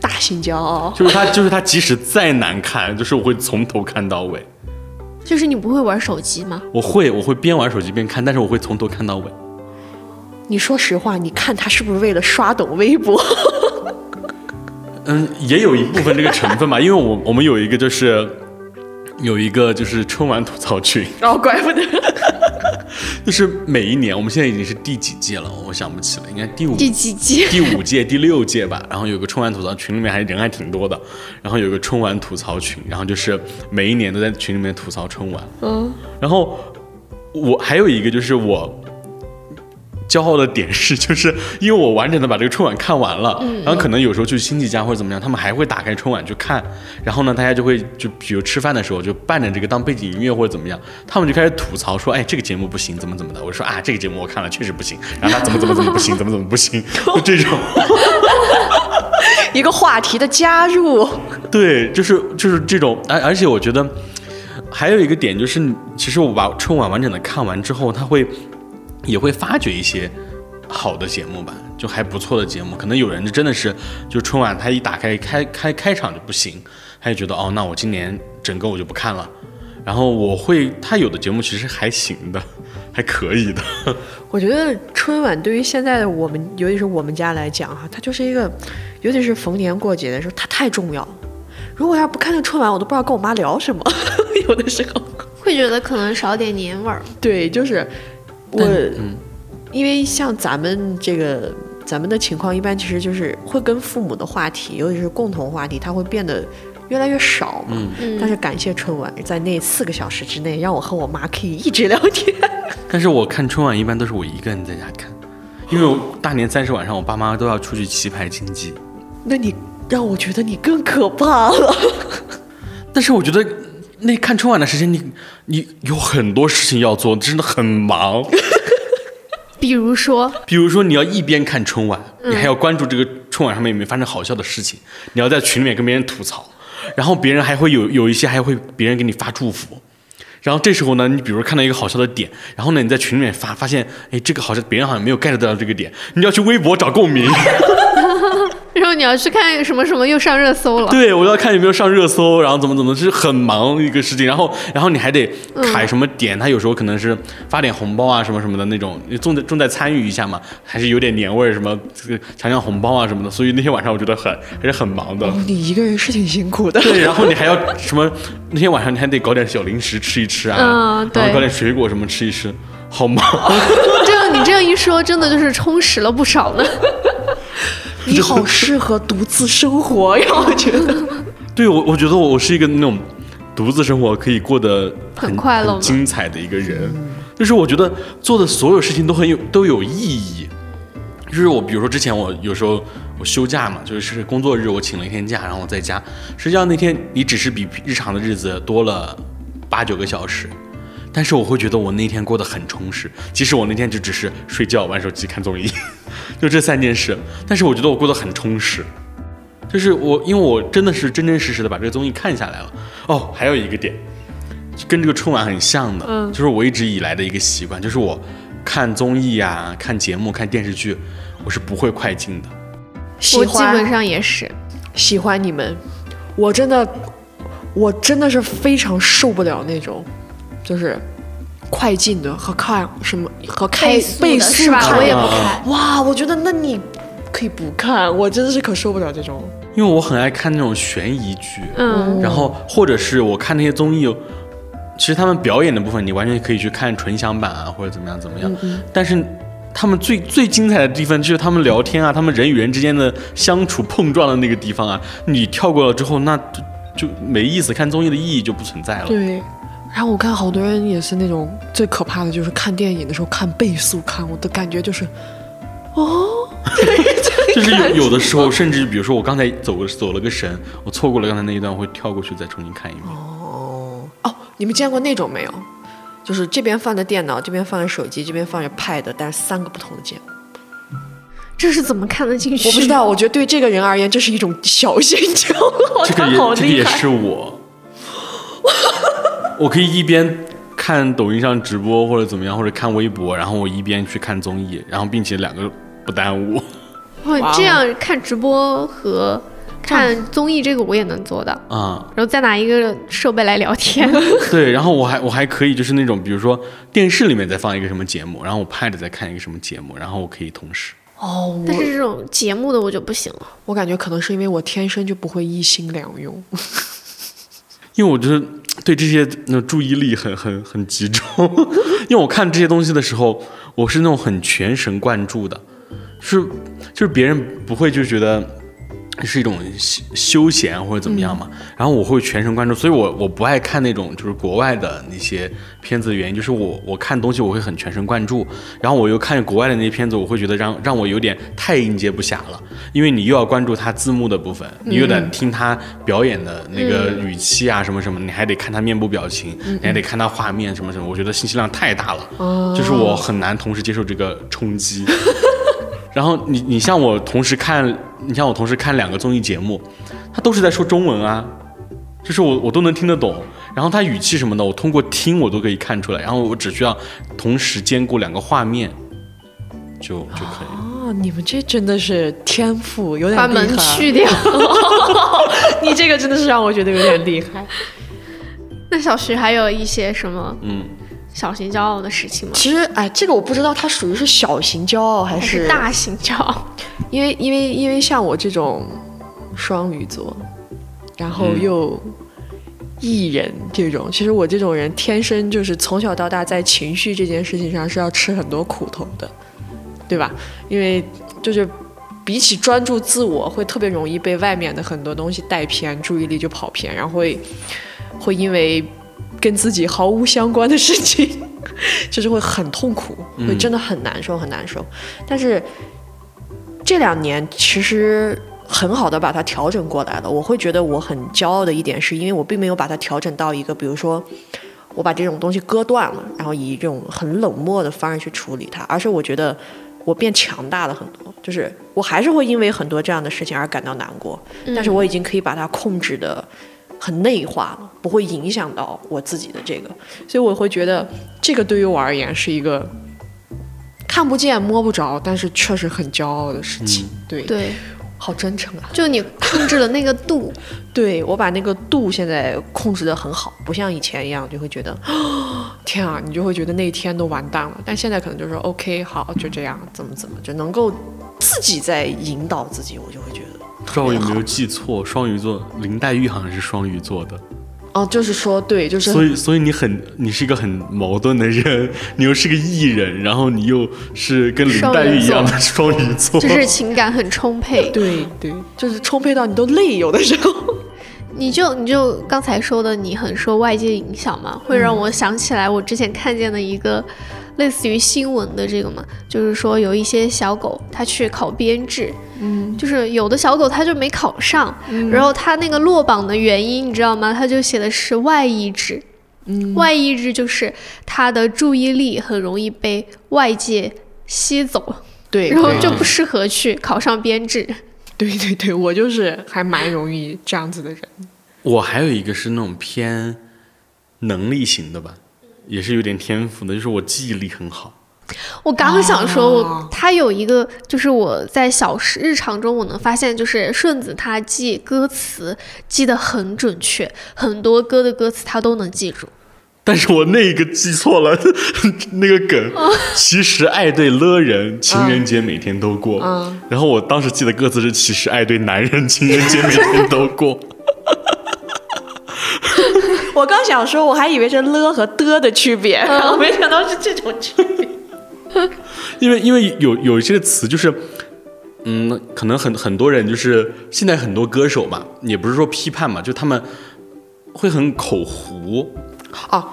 B: 大型骄傲。
A: 就是他，就是他，即使再难看，就是我会从头看到尾。
C: 就是你不会玩手机吗？
A: 我会，我会边玩手机边看，但是我会从头看到尾。
B: 你说实话，你看他是不是为了刷抖微博？
A: 嗯，也有一部分这个成分吧，因为我我们有一个就是有一个就是春晚吐槽群。
B: 哦，怪不得。
A: 就是每一年，我们现在已经是第几届了？我想不起了，应该第五
C: 第几届？
A: 第五届、第六届吧。然后有个春晚吐槽群，里面还人还挺多的。然后有个春晚吐槽群，然后就是每一年都在群里面吐槽春晚。嗯。然后我还有一个就是我。骄傲的点是，就是因为我完整的把这个春晚看完了，然后可能有时候去亲戚家或者怎么样，他们还会打开春晚去看，然后呢，大家就会就比如吃饭的时候就伴着这个当背景音乐或者怎么样，他们就开始吐槽说，哎，这个节目不行，怎么怎么的。我说啊，这个节目我看了确实不行，然后他怎么怎么怎么不行，怎么怎么不行，就这种
B: 一个话题的加入，
A: 对，就是就是这种，而而且我觉得还有一个点就是，其实我把春晚完整的看完之后，他会。也会发掘一些好的节目吧，就还不错的节目。可能有人就真的是，就春晚他一打开开开开场就不行，他就觉得哦，那我今年整个我就不看了。然后我会，他有的节目其实还行的，还可以的。
B: 我觉得春晚对于现在的我们，尤其是我们家来讲哈，它就是一个，尤其是逢年过节的时候，它太重要。如果要不看那春晚，我都不知道跟我妈聊什么。有的时候
C: 会觉得可能少点年味儿。
B: 对，就是。我，因为像咱们这个，咱们的情况一般，其实就是会跟父母的话题，尤其是共同话题，它会变得越来越少嘛。嗯。但是感谢春晚，在那四个小时之内，让我和我妈可以一直聊天。
A: 但是我看春晚一般都是我一个人在家看，因为我大年三十晚上，我爸妈都要出去棋牌竞技。
B: 那你让我觉得你更可怕了。
A: 但是我觉得。那看春晚的时间，你你有很多事情要做，真的很忙。
C: 比如说，
A: 比如说你要一边看春晚，你还要关注这个春晚上面有没有发生好笑的事情，你要在群里面跟别人吐槽，然后别人还会有有一些还会别人给你发祝福，然后这时候呢，你比如看到一个好笑的点，然后呢你在群里面发发现，哎，这个好像别人好像没有 get 到这个点，你要去微博找共鸣。
C: 然后你要去看什么什么又上热搜了？
A: 对，我要看有没有上热搜，然后怎么怎么，就是很忙一个事情。然后，然后你还得卡什么点，他有时候可能是发点红包啊什么什么的那种，你重在重在参与一下嘛，还是有点年味儿什么，抢抢红包啊什么的。所以那天晚上我觉得很还是很忙的。
B: 你一个人是挺辛苦的。
A: 对，然后你还要什么？那天晚上你还得搞点小零食吃一吃啊，
C: 嗯，对，
A: 搞点水果什么吃一吃，好忙。
C: 这样你这样一说，真的就是充实了不少呢。
B: 你好适合独自生活呀，我觉得。
A: 对，我我觉得我是一个那种独自生活可以过得
C: 很快乐、
A: 精彩的一个人。就是我觉得做的所有事情都很有都有意义。就是我比如说之前我有时候我休假嘛，就是工作日我请了一天假，然后我在家。实际上那天你只是比日常的日子多了八九个小时。但是我会觉得我那天过得很充实，即使我那天就只是睡觉、玩手机、看综艺，就这三件事。但是我觉得我过得很充实，就是我因为我真的是真真实实的把这个综艺看下来了。哦，还有一个点，跟这个春晚很像的，嗯，就是我一直以来的一个习惯，就是我看综艺呀、看节目、看电视剧，我是不会快进的。
C: 我基本上也是
B: 喜欢你们，我真的，我真的是非常受不了那种。就是快进的和看什么和开倍速
C: 看，我也不看。
B: 哇，我觉得那你可以不看，我真的是可受不了这种。
A: 因为我很爱看那种悬疑剧，嗯，然后或者是我看那些综艺，其实他们表演的部分你完全可以去看纯享版啊，或者怎么样怎么样。但是他们最最精彩的地方就是他们聊天啊，他们人与人之间的相处碰撞的那个地方啊，你跳过了之后，那就就没意思，看综艺的意义就不存在了。
B: 对。然后我看好多人也是那种最可怕的就是看电影的时候看倍速看，我的感觉就是，哦，
A: 就是有有的时候甚至比如说我刚才走走了个神，我错过了刚才那一段，我会跳过去再重新看一遍。
B: 哦哦，你们见过那种没有？就是这边放着电脑，这边放着手机，这边放着 Pad，但是三个不同的键。
C: 这是怎么看得进去？
B: 我不知道，我觉得对这个人而言，这是一种小心交。
A: 这个也这个也是我。我可以一边看抖音上直播或者怎么样，或者看微博，然后我一边去看综艺，然后并且两个不耽误。
C: 哇，这样看直播和看综艺，这个我也能做到啊。然后再拿一个设备来聊天。
A: 对，然后我还我还可以就是那种，比如说电视里面在放一个什么节目，然后我 Pad 在看一个什么节目，然后我可以同时。
B: 哦，
C: 但是这种节目的我就不行了。
B: 我感觉可能是因为我天生就不会一心两用，
A: 因为我就是对这些那注意力很很很集中。因为我看这些东西的时候，我是那种很全神贯注的，是就是别人不会就觉得。是一种休休闲或者怎么样嘛，然后我会全神贯注，所以我我不爱看那种就是国外的那些片子的原因就是我我看东西我会很全神贯注，然后我又看国外的那些片子，我会觉得让让我有点太应接不暇了，因为你又要关注他字幕的部分，你又得听他表演的那个语气啊什么什么，你还得看他面部表情，你还得看他画面什么什么，我觉得信息量太大了，就是我很难同时接受这个冲击。然后你你像我同时看，你像我同时看两个综艺节目，他都是在说中文啊，就是我我都能听得懂，然后他语气什么的，我通过听我都可以看出来，然后我只需要同时兼顾两个画面，就就可以。
B: 哦，你们这真的是天赋，有点
C: 把门去掉，
B: 你这个真的是让我觉得有点厉害。
C: 那小徐还有一些什么？嗯。小型骄傲的事情吗？
B: 其实，哎，这个我不知道，它属于是小型骄傲还
C: 是大型骄傲？
B: 因为，因为，因为像我这种双鱼座，然后又艺人这种，其实我这种人天生就是从小到大在情绪这件事情上是要吃很多苦头的，对吧？因为就是比起专注自我，会特别容易被外面的很多东西带偏，注意力就跑偏，然后会会因为。跟自己毫无相关的事情，就是会很痛苦，会真的很难受，很难受。但是这两年其实很好的把它调整过来了。我会觉得我很骄傲的一点，是因为我并没有把它调整到一个，比如说我把这种东西割断了，然后以这种很冷漠的方式去处理它，而是我觉得我变强大了很多。就是我还是会因为很多这样的事情而感到难过，但是我已经可以把它控制的。很内化了，不会影响到我自己的这个，所以我会觉得这个对于我而言是一个看不见摸不着，但是确实很骄傲的事情。对。
C: 对，
B: 好真诚啊！
C: 就你控制了那个度，
B: 对我把那个度现在控制的很好，不像以前一样就会觉得天啊，你就会觉得那一天都完蛋了。但现在可能就是 OK，好，就这样，怎么怎么就能够自己在引导自己，我就会觉得。
A: 不知道我有没有记错，双鱼座林黛玉好像是双鱼座的。
B: 哦，就是说对，就是
A: 所以所以你很你是一个很矛盾的人，你又是个艺人，然后你又是跟林黛玉一样的双鱼座，
C: 就是情感很充沛。
B: 对对，就是充沛到你都累，有的时候。
C: 你就你就刚才说的，你很受外界影响嘛，会让我想起来我之前看见的一个。类似于新闻的这个嘛，就是说有一些小狗它去考编制，嗯，就是有的小狗它就没考上，然后它那个落榜的原因你知道吗？它就写的是外意志，嗯，外意志就是它的注意力很容易被外界吸走，
B: 对，
C: 然后就不适合去考上编制。
B: 对对对，我就是还蛮容易这样子的人。
A: 我还有一个是那种偏能力型的吧。也是有点天赋的，就是我记忆力很好。
C: 我刚想说，我他有一个，就是我在小时日常中，我能发现，就是顺子他记歌词记得很准确，很多歌的歌词他都能记住。
A: 但是我那个记错了，那个梗，其实爱对了人，情人节每天都过。然后我当时记的歌词是，其实爱对男人，情人节每天都过。
B: 我刚想说，我还以为是了和的的区别，然后没想到是这种区别。
A: 因为因为有有一些词就是，嗯，可能很很多人就是现在很多歌手嘛，也不是说批判嘛，就他们会很口胡。
B: 哦，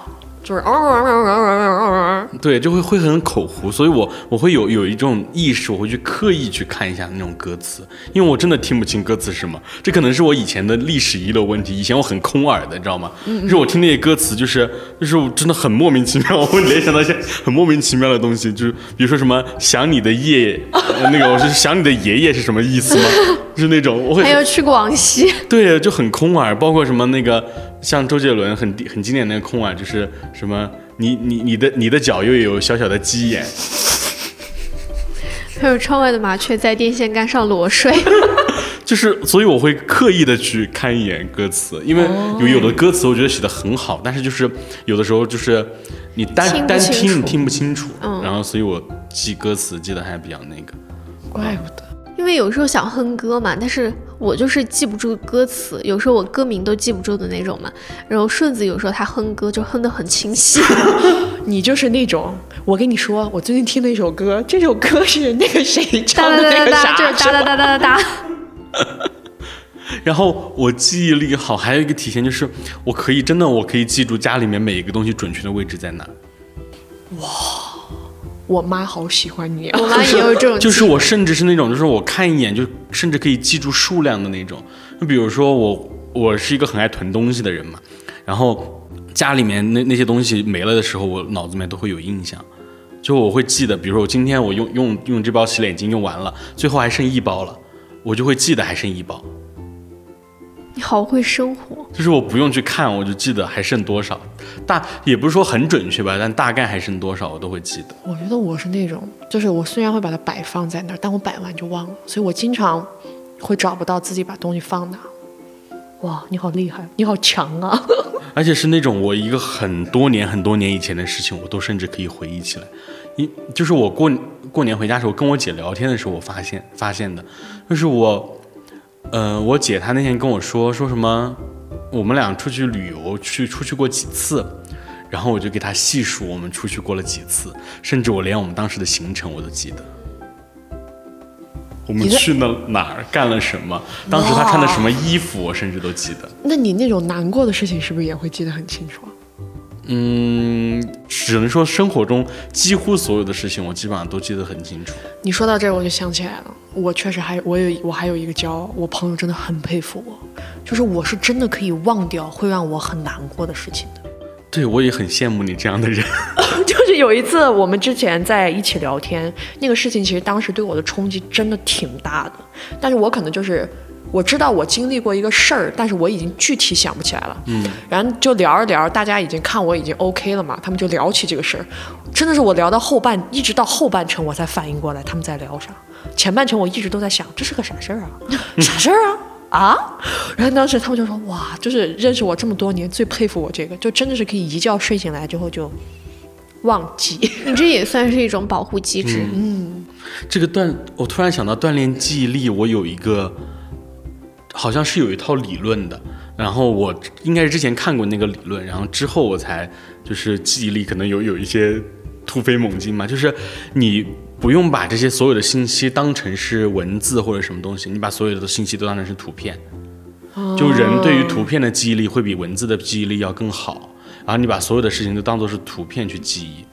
B: 就是嗷嗷嗷嗷嗷嗷
A: 对，就会会很口胡，所以我我会有有一种意识，我会去刻意去看一下那种歌词，因为我真的听不清歌词是什么。这可能是我以前的历史遗留问题，以前我很空耳的，你知道吗？就是我听那些歌词，就是就是我真的很莫名其妙，我会联想到一些很莫名其妙的东西，就是比如说什么想你的夜，那个我是想你的爷爷是什么意思吗？就是那种我会
C: 还要去广西，
A: 对，就很空耳，包括什么那个像周杰伦很很经典那个空啊，就是什么你你你的你的脚又有小小的鸡眼，
C: 还有窗外的麻雀在电线杆上裸睡。
A: 就是所以我会刻意的去看一眼歌词，因为有有的歌词我觉得写的很好，但是就是有的时候就是你单单听你听不清楚，
C: 嗯
A: 然后所以我记歌词记得还比较那个。
B: 怪不得。
C: 因为有时候想哼歌嘛，但是我就是记不住歌词，有时候我歌名都记不住的那种嘛。然后顺子有时候他哼歌就哼得很清晰，
B: 你就是那种，我跟你说，我最近听了一首歌，这首歌是那个谁唱的那个
C: 哒哒哒哒，
B: 啥
C: 就是哒哒哒哒哒哒。
A: 然后我记忆力好，还有一个体现就是我可以真的我可以记住家里面每一个东西准确的位置在哪。
B: 我妈好喜欢你啊！
C: 我妈也有这种，
A: 就是我甚至是那种，就是我看一眼就甚至可以记住数量的那种。就比如说我，我是一个很爱囤东西的人嘛，然后家里面那那些东西没了的时候，我脑子里面都会有印象，就我会记得，比如说我今天我用用用这包洗脸巾用完了，最后还剩一包了，我就会记得还剩一包，
C: 你好会生活。
A: 就是我不用去看，我就记得还剩多少，大也不是说很准确吧，但大概还剩多少我都会记得。
B: 我觉得我是那种，就是我虽然会把它摆放在那儿，但我摆完就忘了，所以我经常会找不到自己把东西放哪。哇，你好厉害，你好强啊！
A: 而且是那种我一个很多年很多年以前的事情，我都甚至可以回忆起来。一就是我过过年回家的时候跟我姐聊天的时候，我发现发现的，就是我，呃，我姐她那天跟我说说什么，我们俩出去旅游去出去过几次，然后我就给她细数我们出去过了几次，甚至我连我们当时的行程我都记得。我们去了哪儿，干了什么？当时她穿的什么衣服，我甚至都记得。
B: 那你那种难过的事情是不是也会记得很清楚啊？
A: 嗯，只能说生活中几乎所有的事情，我基本上都记得很清楚。
B: 你说到这儿，我就想起来了，我确实还我有我还有一个骄傲，我朋友真的很佩服我，就是我是真的可以忘掉会让我很难过的事情的。
A: 对我也很羡慕你这样的人。
B: 就是有一次我们之前在一起聊天，那个事情其实当时对我的冲击真的挺大的，但是我可能就是我知道我经历过一个事儿，但是我已经具体想不起来了。嗯，然后就聊着聊着，大家已经看我已经 OK 了嘛，他们就聊起这个事儿，真的是我聊到后半，一直到后半程我才反应过来他们在聊啥，前半程我一直都在想这是个啥事儿啊，啥事儿啊。啊！然后当时他们就说：“哇，就是认识我这么多年，最佩服我这个，就真的是可以一觉睡醒来之后就忘记。
C: 你这也算是一种保护机制。
A: 嗯这个锻，我突然想到锻炼记忆力，我有一个，好像是有一套理论的。然后我应该是之前看过那个理论，然后之后我才就是记忆力可能有有一些突飞猛进嘛。就是你不用把这些所有的信息当成是文字或者什么东西，你把所有的信息都当成是图片。就人对于图片的记忆力会比文字的记忆力要更好。然后你把所有的事情都当做是图片去记忆。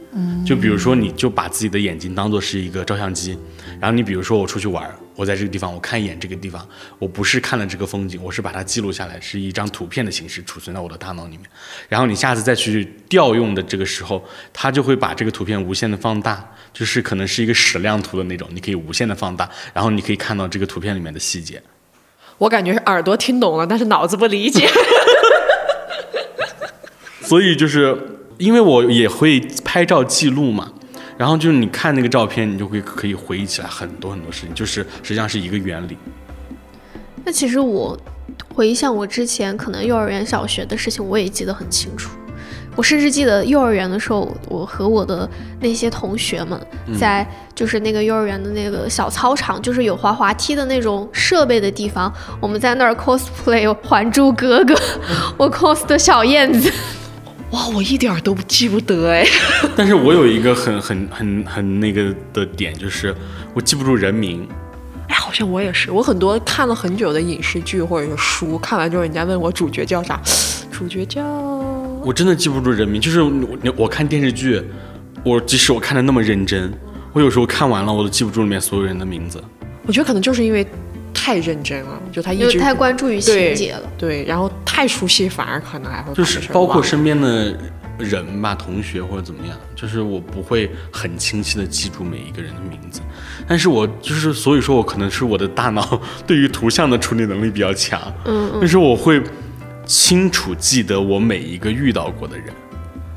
A: 就比如说，你就把自己的眼睛当做是一个照相机，然后你比如说我出去玩儿，我在这个地方，我看一眼这个地方，我不是看了这个风景，我是把它记录下来，是一张图片的形式储存在我的大脑里面。然后你下次再去调用的这个时候，它就会把这个图片无限的放大，就是可能是一个矢量图的那种，你可以无限的放大，然后你可以看到这个图片里面的细节。
B: 我感觉是耳朵听懂了，但是脑子不理解。
A: 所以就是因为我也会拍照记录嘛，然后就是你看那个照片，你就会可以回忆起来很多很多事情，就是实际上是一个原理。
C: 那其实我回想我之前可能幼儿园、小学的事情，我也记得很清楚。我甚至记得幼儿园的时候，我和我的那些同学们在就是那个幼儿园的那个小操场，就是有滑滑梯的那种设备的地方，我们在那儿 cosplay《还珠格格》，我 cos 的小燕子。
B: 哇，我一点儿都记不得哎。
A: 但是我有一个很很很很那个的点，就是我记不住人名。
B: 哎，好像我也是，我很多看了很久的影视剧或者是书，看完之后人家问我主角叫啥，主角叫
A: 我真的记不住人名。就是我我看电视剧，我即使我看的那么认真，我有时候看完了我都记不住里面所有人的名字。
B: 我觉得可能就是因为太认真了，就他一直
C: 太关注于情节了。
B: 对，然后太熟悉，反而可能还会
A: 就是包括身边的。人吧，同学或者怎么样，就是我不会很清晰的记住每一个人的名字，但是我就是所以说我可能是我的大脑对于图像的处理能力比较强，
C: 嗯，
A: 但是我会清楚记得我每一个遇到过的人，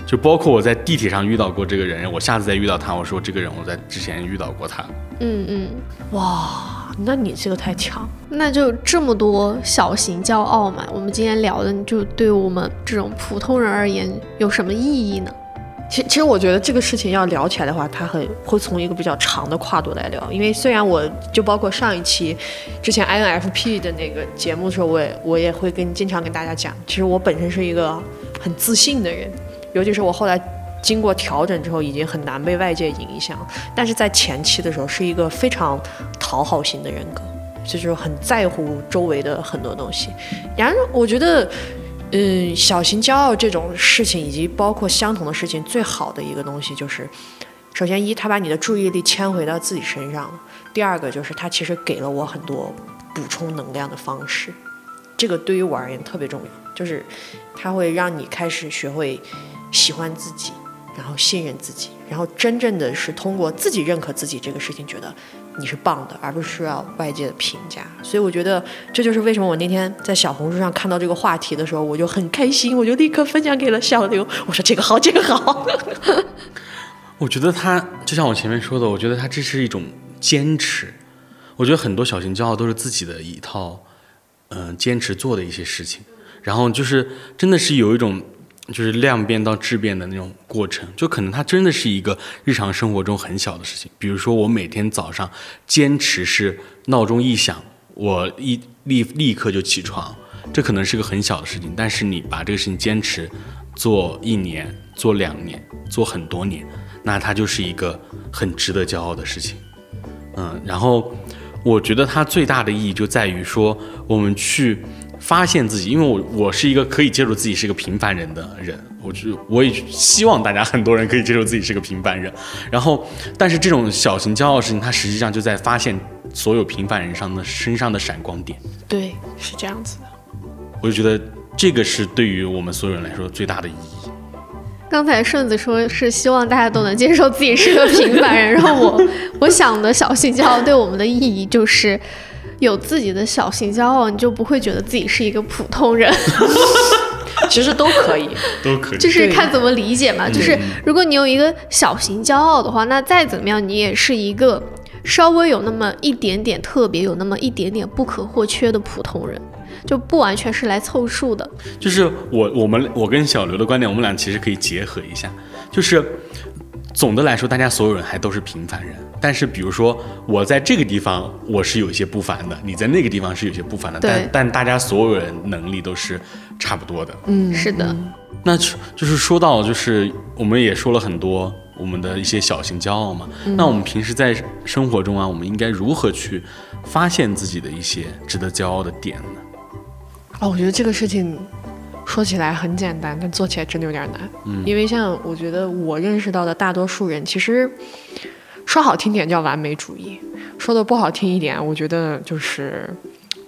A: 就包括我在地铁上遇到过这个人，我下次再遇到他，我说这个人我在之前遇到过他，
C: 嗯嗯，
B: 哇。那你这个太强，
C: 那就这么多小型骄傲嘛。我们今天聊的，就对我们这种普通人而言有什么意义呢？
B: 其其实我觉得这个事情要聊起来的话，它很会从一个比较长的跨度来聊。因为虽然我就包括上一期之前 INFP 的那个节目的时候，我也我也会跟经常跟大家讲，其实我本身是一个很自信的人，尤其是我后来。经过调整之后，已经很难被外界影响。但是在前期的时候，是一个非常讨好型的人格，就是很在乎周围的很多东西。然而，我觉得，嗯，小型骄傲这种事情，以及包括相同的事情，最好的一个东西就是，首先一，他把你的注意力牵回到自己身上了；第二个就是，他其实给了我很多补充能量的方式。这个对于我而言特别重要，就是他会让你开始学会喜欢自己。然后信任自己，然后真正的是通过自己认可自己这个事情，觉得你是棒的，而不是要外界的评价。所以我觉得这就是为什么我那天在小红书上看到这个话题的时候，我就很开心，我就立刻分享给了小刘，我说这个好，这个好。
A: 我觉得他就像我前面说的，我觉得他这是一种坚持。我觉得很多小型骄傲都是自己的一套，嗯，坚持做的一些事情，然后就是真的是有一种。就是量变到质变的那种过程，就可能它真的是一个日常生活中很小的事情。比如说，我每天早上坚持是闹钟一响，我一立立刻就起床，这可能是个很小的事情。但是你把这个事情坚持做一年、做两年、做很多年，那它就是一个很值得骄傲的事情。嗯，然后我觉得它最大的意义就在于说，我们去。发现自己，因为我我是一个可以接受自己是个平凡人的人，我就我也希望大家很多人可以接受自己是个平凡人。然后，但是这种小型骄傲的事情，它实际上就在发现所有平凡人上的身上的闪光点。
B: 对，是这样子的。
A: 我就觉得这个是对于我们所有人来说最大的意义。
C: 刚才顺子说是希望大家都能接受自己是个平凡人，然后我我想的小型骄傲对我们的意义就是。有自己的小型骄傲，你就不会觉得自己是一个普通人。
B: 其实都可以，
A: 都可以，
C: 就是看怎么理解嘛。就是如果你有一个小型骄傲的话，那再怎么样，你也是一个稍微有那么一点点特别，有那么一点点不可或缺的普通人，就不完全是来凑数的。
A: 就是我我们我跟小刘的观点，我们俩其实可以结合一下，就是总的来说，大家所有人还都是平凡人。但是，比如说我在这个地方我是有一些不凡的，你在那个地方是有些不凡的，但但大家所有人能力都是差不多的。
C: 嗯，是的。
A: 那就是说到，就是我们也说了很多我们的一些小型骄傲嘛。那我们平时在生活中啊，我们应该如何去发现自己的一些值得骄傲的点呢？
B: 哦，我觉得这个事情说起来很简单，但做起来真的有点难。嗯，因为像我觉得我认识到的大多数人，其实。说好听点叫完美主义，说的不好听一点，我觉得就是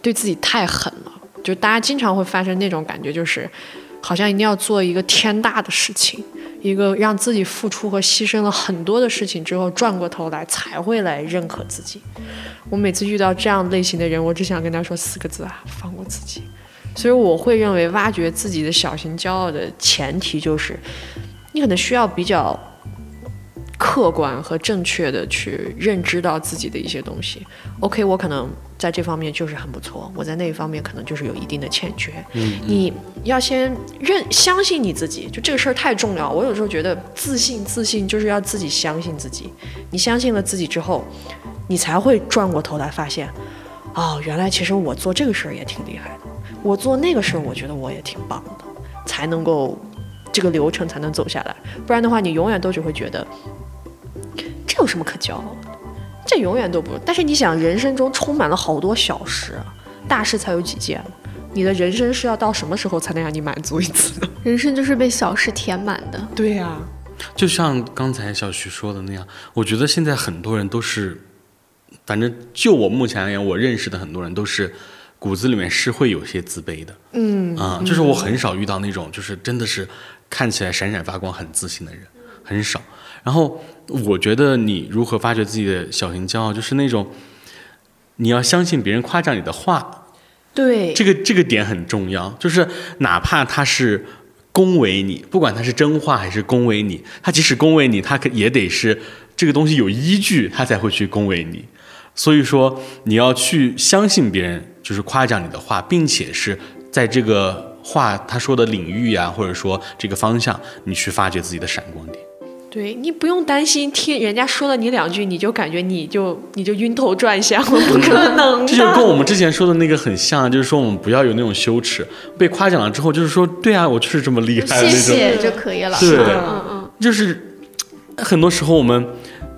B: 对自己太狠了。就大家经常会发生那种感觉，就是好像一定要做一个天大的事情，一个让自己付出和牺牲了很多的事情之后，转过头来才会来认可自己。我每次遇到这样类型的人，我只想跟他说四个字啊：放过自己。所以我会认为，挖掘自己的小型骄傲的前提就是，你可能需要比较。客观和正确的去认知到自己的一些东西。OK，我可能在这方面就是很不错，我在那一方面可能就是有一定的欠缺。
A: 嗯，
B: 你要先认相信你自己，就这个事儿太重要。我有时候觉得自信，自信就是要自己相信自己。你相信了自己之后，你才会转过头来发现，哦，原来其实我做这个事儿也挺厉害的，我做那个事儿我觉得我也挺棒的，才能够这个流程才能走下来。不然的话，你永远都只会觉得。这有什么可骄傲的？这永远都不。但是你想，人生中充满了好多小事，大事才有几件你的人生是要到什么时候才能让你满足一次？
C: 人生就是被小事填满的。
B: 对呀，
A: 就像刚才小徐说的那样，我觉得现在很多人都是，反正就我目前而言，我认识的很多人都是骨子里面是会有些自卑的。
B: 嗯
A: 啊，就是我很少遇到那种就是真的是看起来闪闪发光、很自信的人，很少。然后我觉得你如何发掘自己的小型骄傲，就是那种你要相信别人夸奖你的话，
B: 对，
A: 这个这个点很重要，就是哪怕他是恭维你，不管他是真话还是恭维你，他即使恭维你，他可也得是这个东西有依据，他才会去恭维你。所以说，你要去相信别人就是夸奖你的话，并且是在这个话他说的领域呀、或者说这个方向，你去发掘自己的闪光点。
B: 对你不用担心，听人家说了你两句，你就感觉你就你就晕头转向，不可能。
A: 这就跟我们之前说的那个很像，就是说我们不要有那种羞耻，被夸奖了之后，就是说对啊，我就是这么厉害的
C: 谢
A: 那种。
C: 谢就可以了。
A: 对
C: 嗯嗯，
A: 就是很多时候我们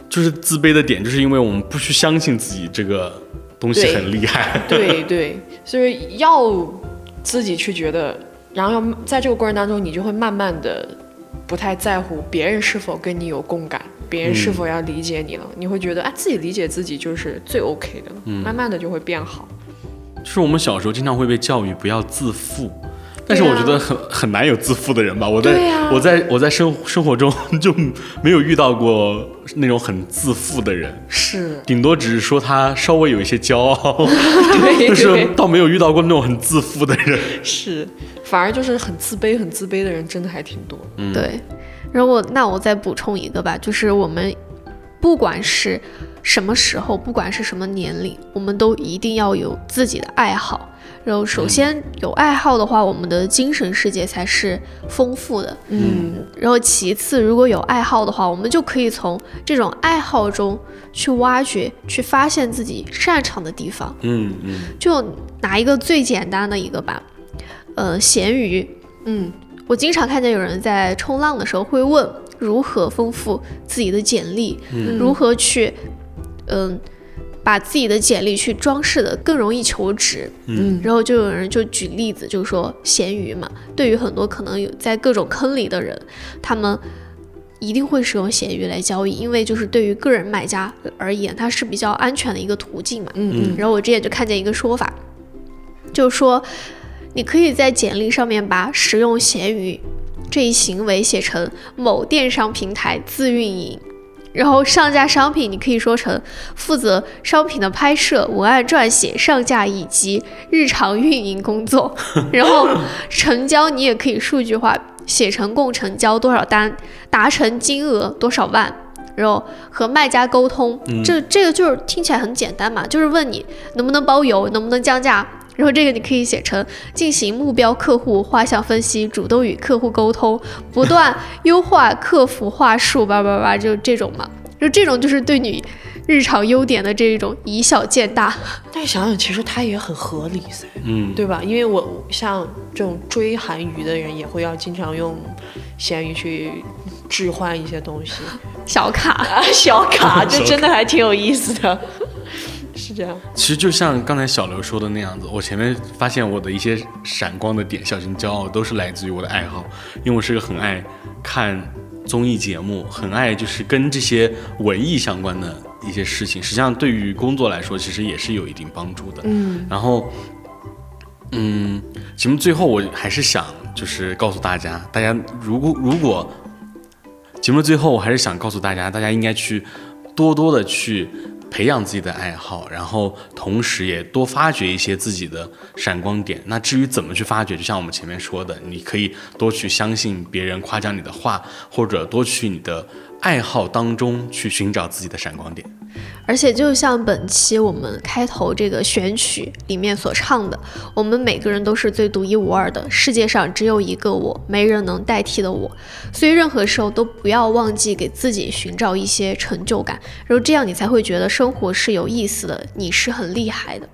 A: 就是自卑的点，就是因为我们不去相信自己这个东西很厉害。
B: 对对，所以要自己去觉得，然后要在这个过程当中，你就会慢慢的不太在乎别人是否跟你有共感，别人是否要理解你了，你会觉得哎，自己理解自己就是最 OK 的了，慢慢的就会变好。
A: 就是我们小时候经常会被教育不要自负，但是我觉得很很难有自负的人吧。我在、
B: 啊
A: 我在我在生生活中 就没有遇到过那种很自负的人，
B: 是，
A: 顶多只是说他稍微有一些骄傲
B: 对
A: 但是倒没有遇到过那种很自负的人。
B: 是，反而就是很自卑、很自卑的人真的还挺多。
A: 嗯
C: 对。然后我那我再补充一个吧，就是我们不管是什么时候，不管是什么年龄，我们都一定要有自己的爱好。然后首先有爱好的话，我们的精神世界才是丰富的。
B: 嗯，
C: 然后其次，如果有爱好的话，我们就可以从这种爱好中去挖掘、去发现自己擅长的地方。
A: 嗯嗯
C: 就拿一个最简单的一个吧，呃，咸鱼。
B: 嗯，
C: 我经常看见有人在冲浪的时候会问如何丰富自己的简历，
B: 嗯
C: 如何去，嗯、把自己的简历去装饰的更容易求职。
B: 嗯
C: 然后就有人就举例子，就是说闲鱼嘛，对于很多可能有在各种坑里的人，他们一定会使用闲鱼来交易，因为就是对于个人买家而言，它是比较安全的一个途径嘛。
B: 嗯
C: 然后我之前就看见一个说法，就是说你可以在简历上面把使用闲鱼这一行为写成某电商平台自运营。然后上架商品，你可以说成负责商品的拍摄、文案撰写、上架以及日常运营工作。然后成交你也可以数据化，写成共成交多少单，达成金额多少万。然后和卖家沟通，这这个就是听起来很简单嘛，就是问你能不能包邮，能不能降价。然后这个你可以写成进行目标客户画像分析，主动与客户沟通，不断优化客服话术，叭叭叭，就这种嘛。就这种就是对你日常优点的这一种以小见大。
B: 但是想想，其实它也很合理噻，
A: 嗯，
B: 对吧？因为我像这种追韩娱的人，也会要经常用闲鱼去置换一些东西
C: 小卡，
B: 啊，小卡，这真的还挺有意思的。是这样，
A: 其实就像刚才小刘说的那样子，我前面发现我的一些闪光的点、小心骄傲，都是来自于我的爱好，因为我是个很爱看综艺节目，很爱就是跟这些文艺相关的一些事情，实际上对于工作来说，其实也是有一定帮助的。
B: 嗯
A: 然后，嗯，节目最后我还是想就是告诉大家，大家如果如果节目最后我还是想告诉大家，大家应该去多多的去培养自己的爱好，然后同时也多发掘一些自己的闪光点。那至于怎么去发掘，就像我们前面说的，你可以多去相信别人夸奖你的话，或者多去你的爱好当中去寻找自己的闪光点。
C: 而且就像本期我们开头这个选曲里面所唱的，我们每个人都是最独一无二的，世界上只有一个我，没人能代替的我。所以任何时候都不要忘记给自己寻找一些成就感，然后这样你才会觉得生活是有意思的，你是很厉害的。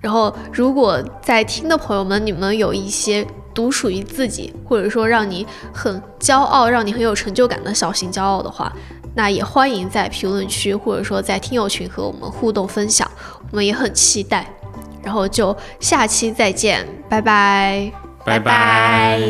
C: 然后，如果在听的朋友们，你们有一些独属于自己，或者说让你很骄傲、让你很有成就感的小型骄傲的话，那也欢迎在评论区或者说在听友群和我们互动分享我们也很期待。然后就下期再见拜拜。
A: 拜
C: 拜。